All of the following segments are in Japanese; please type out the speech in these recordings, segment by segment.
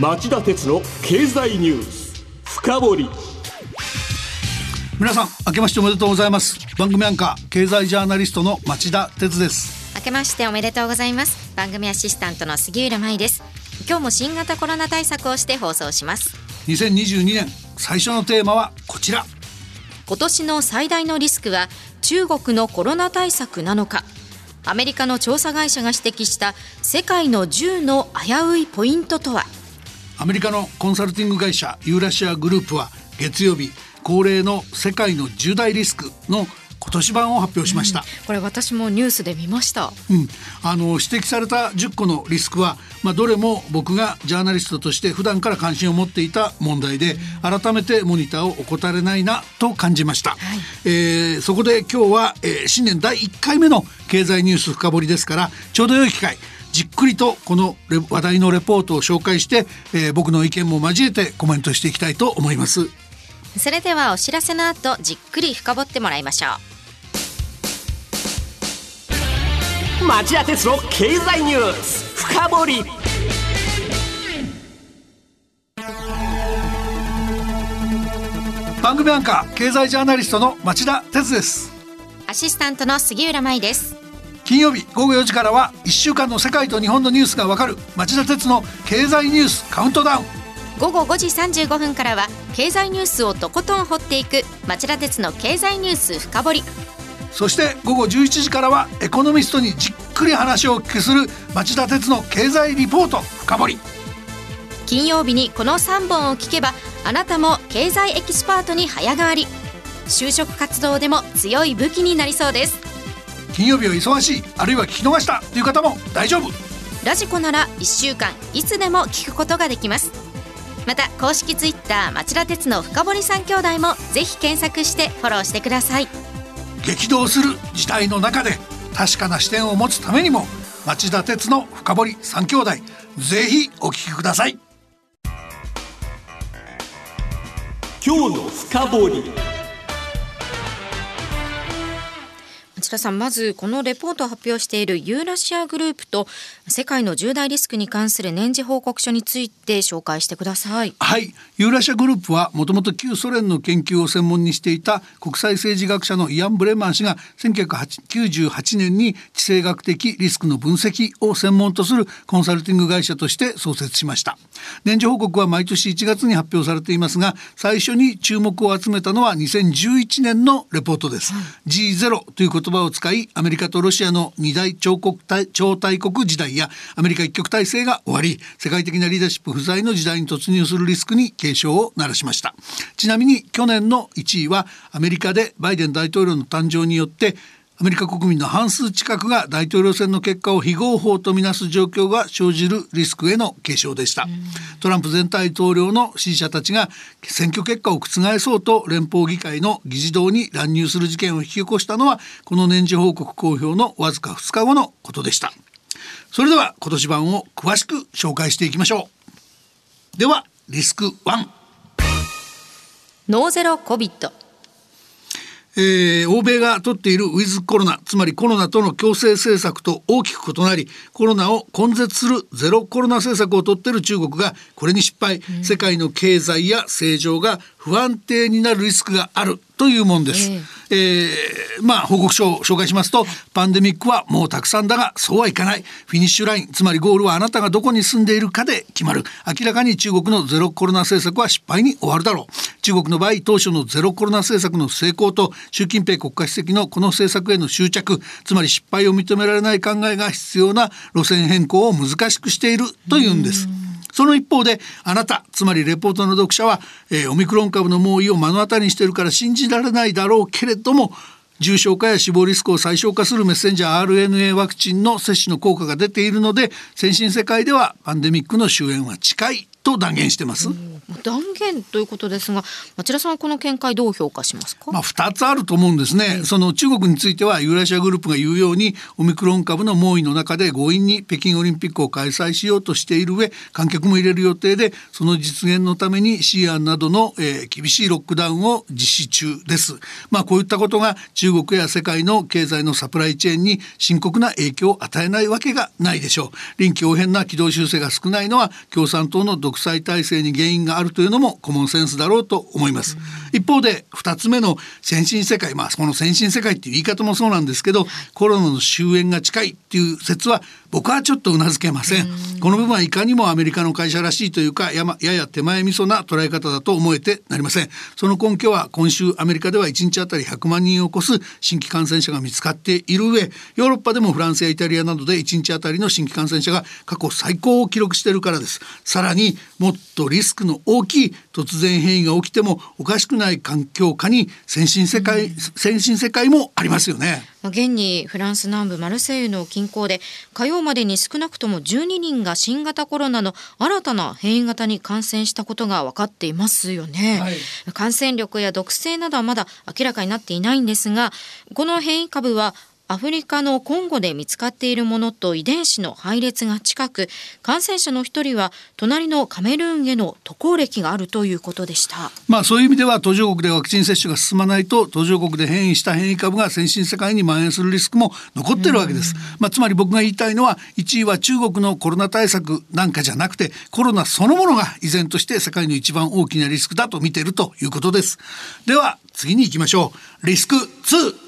町田鉄の経済ニュース。深掘り。皆さん明けましておめでとうございます。番組アンカー経済ジャーナリストの町田鉄です。明けましておめでとうございます。番組アシスタントの杉浦舞です。今日も新型コロナ対策をして放送します。2022年最初のテーマはこちら。今年の最大のリスクは中国のコロナ対策なのか。アメリカの調査会社が指摘した世界の10の危ういポイントとはアメリカのコンサルティング会社ユーラシアグループは月曜日恒例の世界の10大リスクの今年版を発表しました、うん、これ私もニュースで見ました、うん、あの指摘された10個のリスクは、まあ、どれも僕がジャーナリストとして普段から関心を持っていた問題で、うん、改めてモニターを怠れないなと感じました、はい、えー、そこで今日は、えー、新年第1回目の経済ニュース深掘りですからちょうど良い機会じっくりとこの話題のレポートを紹介して、えー、僕の意見も交えてコメントしていきたいと思います。それではお知らせの後じっくり深掘ってもらいましょう。町田鉄の経済ニュース深掘り。番組アンカー経済ジャーナリストの町田鉄です。アシスタントの杉浦舞です金曜日午後4時からは1週間の世界と日本のニュースがわかる町田徹の経済ニュースカウントダウン。午後5時35分からは経済ニュースをとことん掘っていく町田徹の経済ニュース深掘り。そして午後11時からはエコノミストにじっくり話をお聞きする町田徹の経済リポート深掘り。金曜日にこの3本を聞けばあなたも経済エキスパートに早変わり。就職活動でも強い武器になりそうです金曜日は忙しいあるいは聞き逃したという方も大丈夫。ラジコなら1週間いつでも聞くことができます。また公式ツイッター町田鉄の深堀三兄弟もぜひ検索してフォローしてください。激動する時代の中で確かな視点を持つためにも町田鉄の深堀三兄弟ぜひお聞きください。今日の深堀田さんまずこのレポートを発表しているユーラシアグループと世界の重大リスクに関する年次報告書について紹介してください。はい。ユーラシアグループはもともと旧ソ連の研究を専門にしていた国際政治学者のイアン・ブレマン氏が1998年に地政学的リスクの分析を専門とするコンサルティング会社として創設しました。年次報告は毎年1月に発表されていますが最初に注目を集めたのは2011年のレポートです、はい、G0 という言葉を使いアメリカとロシアの二大超国超大国時代やアメリカ一極体制が終わり世界的なリーダーシップ不在の時代に突入するリスクに警鐘を鳴らしました。ちなみに去年の1位はアメリカでバイデン大統領の誕生によってアメリカ国民の半数近くが大統領選の結果を非合法とみなす状況が生じるリスクへの警鐘でした、トランプ前大統領の支持者たちが選挙結果を覆そうと連邦議会の議事堂に乱入する事件を引き起こしたのはこの年次報告公表のわずか2日後のことでした。それでは今年版を詳しく紹介していきましょうではリスク1ノーゼロコビットえー、欧米が取っているウィズコロナつまりコロナとの共生政策と大きく異なりコロナを根絶するゼロコロナ政策を取っている中国がこれに失敗、うん、世界の経済や政情が不安定になるリスクがあるというもんです。えー、えー、まあ報告書を紹介しますとパンデミックはもうたくさんだがそうはいかない。フィニッシュラインつまりゴールはあなたがどこに住んでいるかで決まる。明らかに中国のゼロコロナ政策は失敗に終わるだろう。中国の場合当初のゼロコロナ政策の成功と習近平国家主席のこの政策への執着つまり失敗を認められない考えが必要な路線変更を難しくしているというんです。その一方であなたつまりレポートの読者は、えー、オミクロン株の猛威を目の当たりにしてるから信じられないだろうけれども重症化や死亡リスクを最小化するメッセンジャー RNA ワクチンの接種の効果が出ているので先進世界ではパンデミックの終焉は近いと断言してます。断言ということですが町田さんはこの見解どう評価しますか、まあ、2つあると思うんですね、その中国についてはユーラシアグループが言うようにオミクロン株の猛威の中で強引に北京オリンピックを開催しようとしている上観客も入れる予定でその実現のために西安などの、えー、厳しいロックダウンを実施中です。まあこういったことが中国や世界の経済のサプライチェーンに深刻な影響を与えないわけがないでしょう。臨機応変な軌道修正が少ないのは共産党の独独裁体制に原因があるというのもコモンセンスだろうと思います。一方で2つ目の先進世界まあこの先進世界っていう言い方もそうなんですけどコロナの終焉が近いっていう説は僕はちょっとうなずけません。この部分はいかにもアメリカの会社らしいというかや,、ま、やや手前味噌な捉え方だと思えてなりません。その根拠は今週アメリカでは1日あたり100万人を超す新規感染者が見つかっている上ヨーロッパでもフランスやイタリアなどで1日あたりの新規感染者が過去最高を記録しているからです。さらにもっとリスクの大きい突然変異が起きてもおかしくない環境下に先進世界、先進世界もありますよね。現にフランス南部マルセイユの近郊で火曜までに少なくとも12人が新型コロナの新たな変異型に感染したことが分かっていますよね、はい、感染力や毒性などはまだ明らかになっていないんですがこの変異株はアフリカのコンゴで見つかっているものと遺伝子の配列が近く感染者の一人は隣のカメルーンへの渡航歴があるということでした。まあそういう意味では途上国でワクチン接種が進まないと途上国で変異した変異株が先進世界に蔓延するリスクも残ってるわけです、まあ、つまり僕が言いたいのは1位は中国のコロナ対策なんかじゃなくてコロナそのものが依然として世界の一番大きなリスクだと見ているということです。では次に行きましょう。リスク2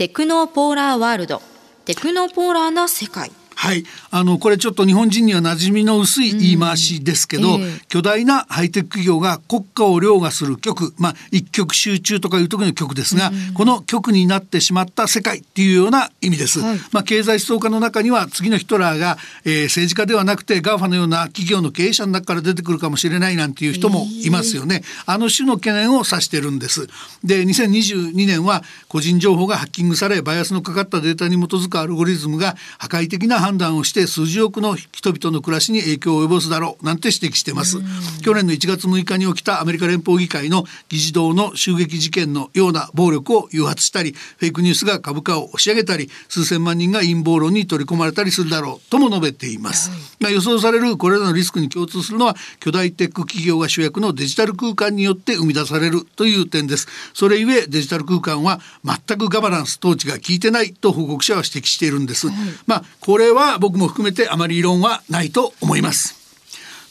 テクノポーラーワールド。テクノポーラーな世界。はい、あのこれちょっと日本人には馴染みの薄い言い回しですけど、うんえー、巨大なハイテク企業が国家を凌駕する局、まあ、一極集中とかいう時の局ですが、うん、この局になってしまった世界っていうような意味です。はい、まあ、経済思想家の中には次のヒトラーが、えー、政治家ではなくて GAFA のような企業の経営者の中から出てくるかもしれないなんていう人もいますよね。えー、あの種の懸念を指してるんです。で2022年は個人情報がハッキングされバイアスのかかったデータに基づくアルゴリズムが破壊的な判断をして数十億の人々の暮らしに影響を及ぼすだろうなんて指摘してます。去年の1月6日に起きたアメリカ連邦議会の議事堂の襲撃事件のような暴力を誘発したりフェイクニュースが株価を押し上げたり数千万人が陰謀論に取り込まれたりするだろうとも述べています、まあ、予想されるこれらのリスクに共通するのは巨大テック企業が主役のデジタル空間によって生み出されるという点です。それゆえデジタル空間は全くガバナンス統治が効いてないと報告者は指摘しているんです、はい、まあこれは僕も含めてあまり異論はないと思います。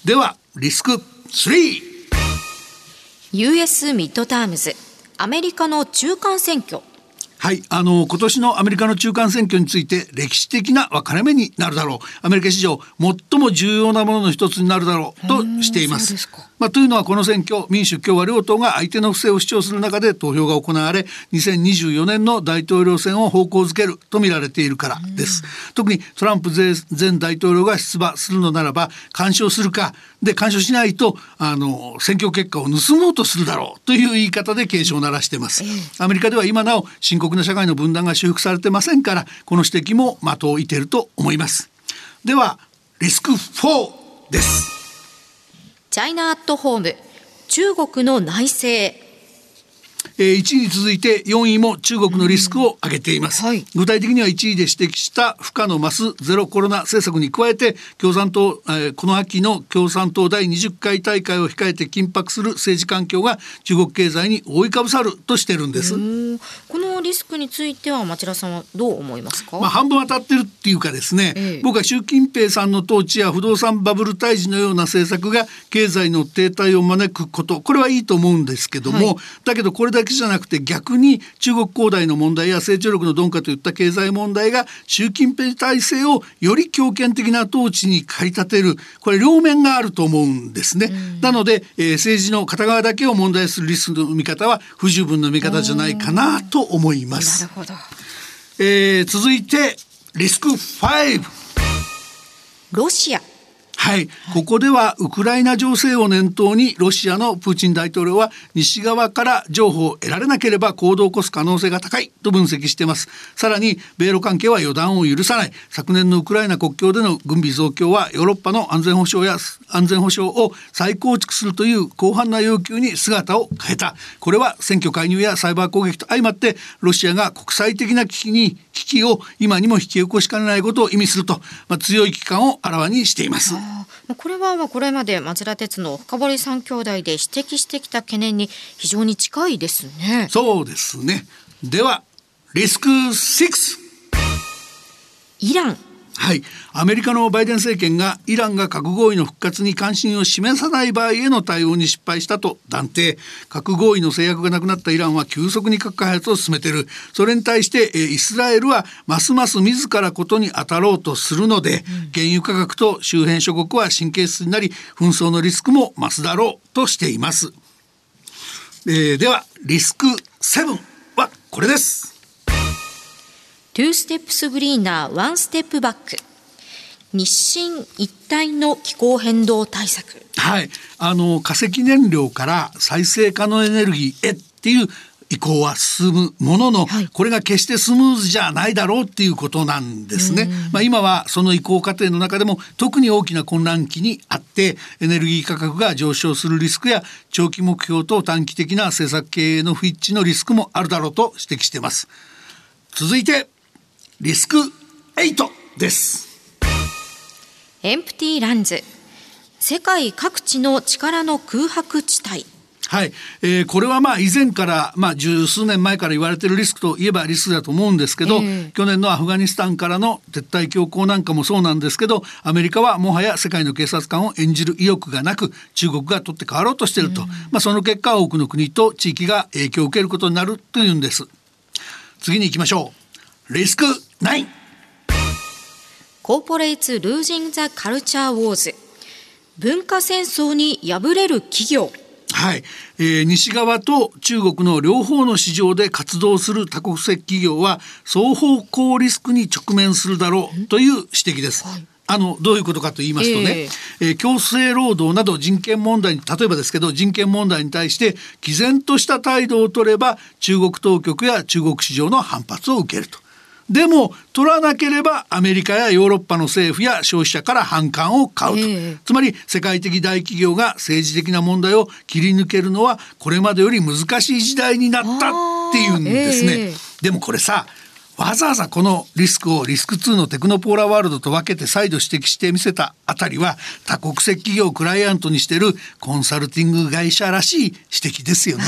ではリスク 3US ミッドタームズアメリカの中間選挙。はい、あの今年のアメリカの中間選挙について歴史的な分かれ目になるだろう。アメリカ史上最も重要なものの一つになるだろうとしています。まあ、というのはこの選挙民主共和両党が相手の不正を主張する中で投票が行われ2024年の大統領選を方向づけると見られているからです。特にトランプ前大統領が出馬するのならば干渉するかで干渉しないとあの選挙結果を盗もうとするだろうという言い方で警鐘を鳴らしてます。アメリカでは今なお深刻な社会の分断が修復されてませんからこの指摘も的を射てると思います。ではリスク4です。チャイナアットホーム中国の内政。えー、1位に続いて4位も中国のリスクを上げています、はい、具体的には1位で指摘した負荷の増すゼロコロナ政策に加えて共産党、えー、この秋の共産党第20回大会を控えて緊迫する政治環境が中国経済に覆いかぶさるとしてるんです。このリスクについては町田さんはどう思いますか、まあ、半分当たってるっていうかですね、ええ、僕は習近平さんの統治や不動産バブル退治のような政策が経済の停滞を招くことこれはいいと思うんですけども、はい、だけどこれだけじゃなくて逆に中国恒大の問題や成長力の鈍化といった経済問題が習近平体制をより強権的な統治に駆り立てるこれ両面があると思うんですね。なので、えー、政治の片側だけを問題するリスクの見方は不十分な見方じゃないかなと思います。なるほど。えー、続いてリスク5ロシアはい、ここではウクライナ情勢を念頭にロシアのプーチン大統領は西側から情報を得られなければ行動を起こす可能性が高いと分析しています。さらに米ロ関係は予断を許さない。昨年のウクライナ国境での軍備増強はヨーロッパの安全保障や安全保障を再構築するという広範な要求に姿を変えた。これは選挙介入やサイバー攻撃と相まってロシアが国際的な危機に危機を今にも引き起こしかねないことを意味すると、まあ、強い危機感をあらわにしています。これはこれまで松田鉄の深堀三兄弟で指摘してきた懸念に非常に近いですね。そうですね。ではリスク6イランはい。アメリカのバイデン政権がイランが核合意の復活に関心を示さない場合への対応に失敗したと断定。核合意の制約がなくなったイランは急速に核開発を進めている。それに対してイスラエルはますます自らことに当たろうとするので、原油価格と周辺諸国は神経質になり紛争のリスクも増すだろうとしています、えー、ではリスク7はこれです2ステップスグリーナー1ステップバック日清一体の気候変動対策。はい。あの化石燃料から再生可能エネルギーへっていう移行は進むものの、はい、これが決してスムーズじゃないだろうっていうことなんですね。まあ、今はその移行過程の中でも特に大きな混乱期にあってエネルギー価格が上昇するリスクや長期目標と短期的な政策経営の不一致のリスクもあるだろうと指摘しています。続いてリスク8です。エンプティーランズ。世界各地の力の空白地帯。はい、えー、これはまあ以前から、まあ、十数年前から言われているリスクといえばリスクだと思うんですけど、えー、去年のアフガニスタンからの撤退強行なんかもそうなんですけどアメリカはもはや世界の警察官を演じる意欲がなく中国が取って代わろうとしていると、うん、まあ、その結果多くの国と地域が影響を受けることになるというんです。次に行きましょうリスク9コーポレーツ・ルージング・ザ・カルチャー・ウォーズ文化戦争に敗れる企業。はい、えー、西側と中国の両方の市場で活動する多国籍企業は双方向リスクに直面するだろうという指摘です。はい。あのどういうことかと言いますとね、えー、えー、強制労働など人権問題に例えばですけど人権問題に対して毅然とした態度を取れば中国当局や中国市場の反発を受けると。でも取らなければアメリカやヨーロッパの政府や消費者から反感を買うと、えー、つまり世界的大企業が政治的な問題を切り抜けるのはこれまでより難しい時代になったっていうんですね。えー、でもこれさわざわざこのリスクをリスク2のテクノポーラワールドと分けて再度指摘してみせたあたりは多国籍企業をクライアントにしてるコンサルティング会社らしい指摘ですよね。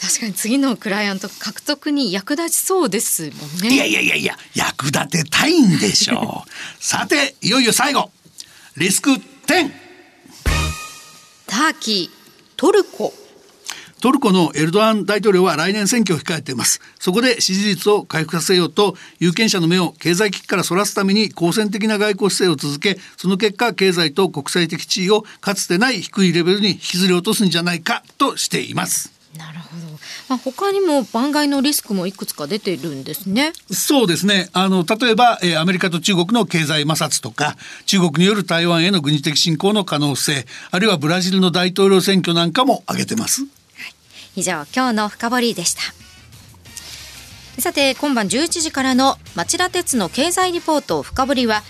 確かに次のクライアント獲得に役立ちそうですもんね。いやいやいやいや役立てたいんでしょう。さていよいよ最後リスク10ターキートルコトルコのエルドアン大統領は来年選挙を控えていますそこで支持率を回復させようと有権者の目を経済危機からそらすために好戦的な外交姿勢を続けその結果経済と国際的地位をかつてない低いレベルに引きずり落とすんじゃないかとしていますなるほど。まあ、他にも番外のリスクもいくつか出てるんですね。そうですね。あの例えば、えー、アメリカと中国の経済摩擦とか、中国による台湾への軍事的侵攻の可能性、あるいはブラジルの大統領選挙なんかも挙げてます。以上今日の深掘りでした。さて今晩11時からの町田鉄の経済リポート深掘りは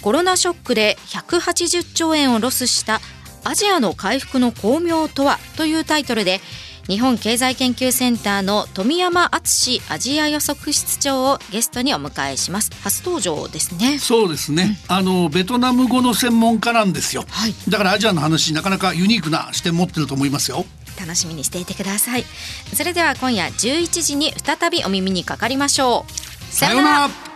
コロナショックで180兆円をロスしたアジアの回復の巧妙とはというタイトルで日本経済研究センターの富山敦アジア予測室長をゲストにお迎えします。初登場ですね。そうですね、うん、あのベトナム語の専門家なんですよ、はい、だからアジアの話なかなかユニークな視点持ってると思いますよ楽しみにしていてください。それでは今夜11時に再びお耳にかかりましょう。さようなら。